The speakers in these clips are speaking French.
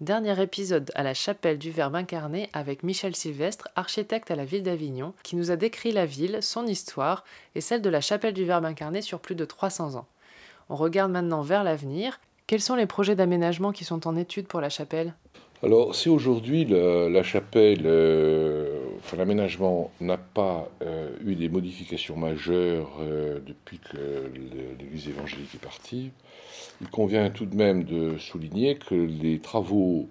dernier épisode à la chapelle du Verbe incarné avec Michel Sylvestre, architecte à la ville d'Avignon, qui nous a décrit la ville, son histoire et celle de la chapelle du Verbe incarné sur plus de 300 ans. On regarde maintenant vers l'avenir. Quels sont les projets d'aménagement qui sont en étude pour la chapelle? Alors, si aujourd'hui la chapelle, euh, l'aménagement n'a pas euh, eu des modifications majeures euh, depuis que l'Église évangélique est partie, il convient tout de même de souligner que les travaux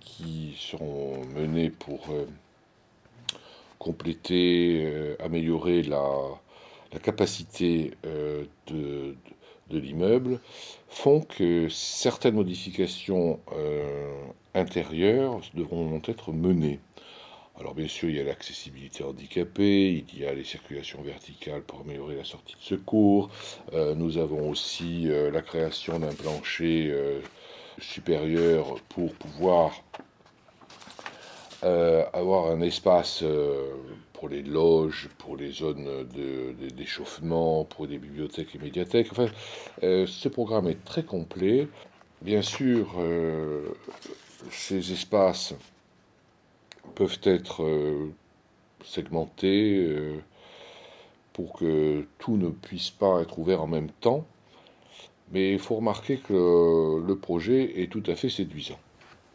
qui seront menés pour compléter, améliorer la, capacité de l'immeuble font que certaines modifications intérieures devront être menées. Alors bien sûr, il y a l'accessibilité handicapée, il y a les circulations verticales pour améliorer la sortie de secours. Euh, nous avons aussi euh, la création d'un plancher euh, supérieur pour pouvoir avoir un espace pour les loges, pour les zones d'échauffement, pour des bibliothèques et médiathèques. Enfin, ce programme est très complet. Bien sûr, ces espaces peuvent être euh, segmentés euh, pour que tout ne puisse pas être ouvert en même temps. Mais il faut remarquer que le projet est tout à fait séduisant.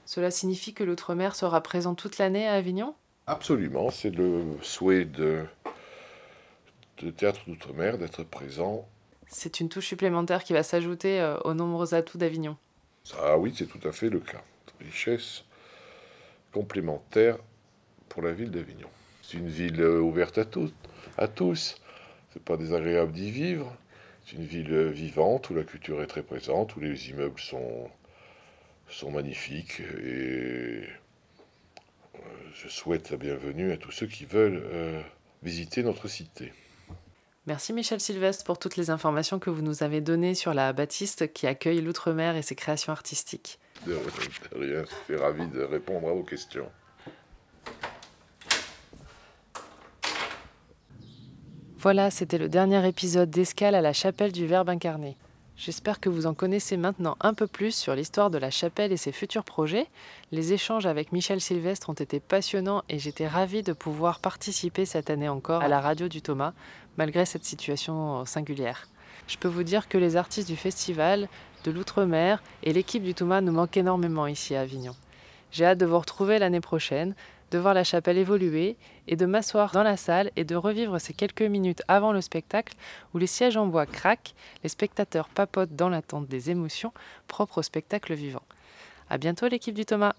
Cela signifie que l'outre-mer sera présent toute l'année à Avignon? Absolument, c'est le souhait de, de Théâtre d'Outre-mer d'être présent. C'est une touche supplémentaire qui va s'ajouter euh, aux nombreux atouts d'Avignon. Ah oui, c'est tout à fait le cas richesse complémentaire pour la ville d'Avignon. C'est une ville euh, ouverte à, tous, à tous. C'est pas désagréable d'y vivre. C'est une ville euh, vivante où la culture est très présente, où les immeubles sont, sont magnifiques et euh, je souhaite la bienvenue à tous ceux qui veulent visiter notre cité. Merci Michel Sylvestre pour toutes les informations que vous nous avez données sur la bâtisse qui accueille l'outre-mer et ses créations artistiques. De, ravi de répondre à vos questions. Voilà, c'était le dernier épisode d'Escale à la chapelle du Verbe incarné. J'espère que vous en connaissez maintenant un peu plus sur l'histoire de la chapelle et ses futurs projets. Les échanges avec Michel Sylvestre ont été passionnants et j'étais ravie de pouvoir participer cette année encore à la radio du Thomas, malgré cette situation singulière. Je peux vous dire que les artistes du festival, l'outre-mer et l'équipe du Thomas nous manquent énormément ici à Avignon. J'ai hâte de vous retrouver l'année prochaine, de voir la chapelle évoluer et de m'asseoir dans la salle et de revivre ces quelques minutes avant le spectacle où les sièges en bois craquent, les spectateurs papotent dans l'attente des émotions propres au spectacle vivant. À bientôt l'équipe du Thomas.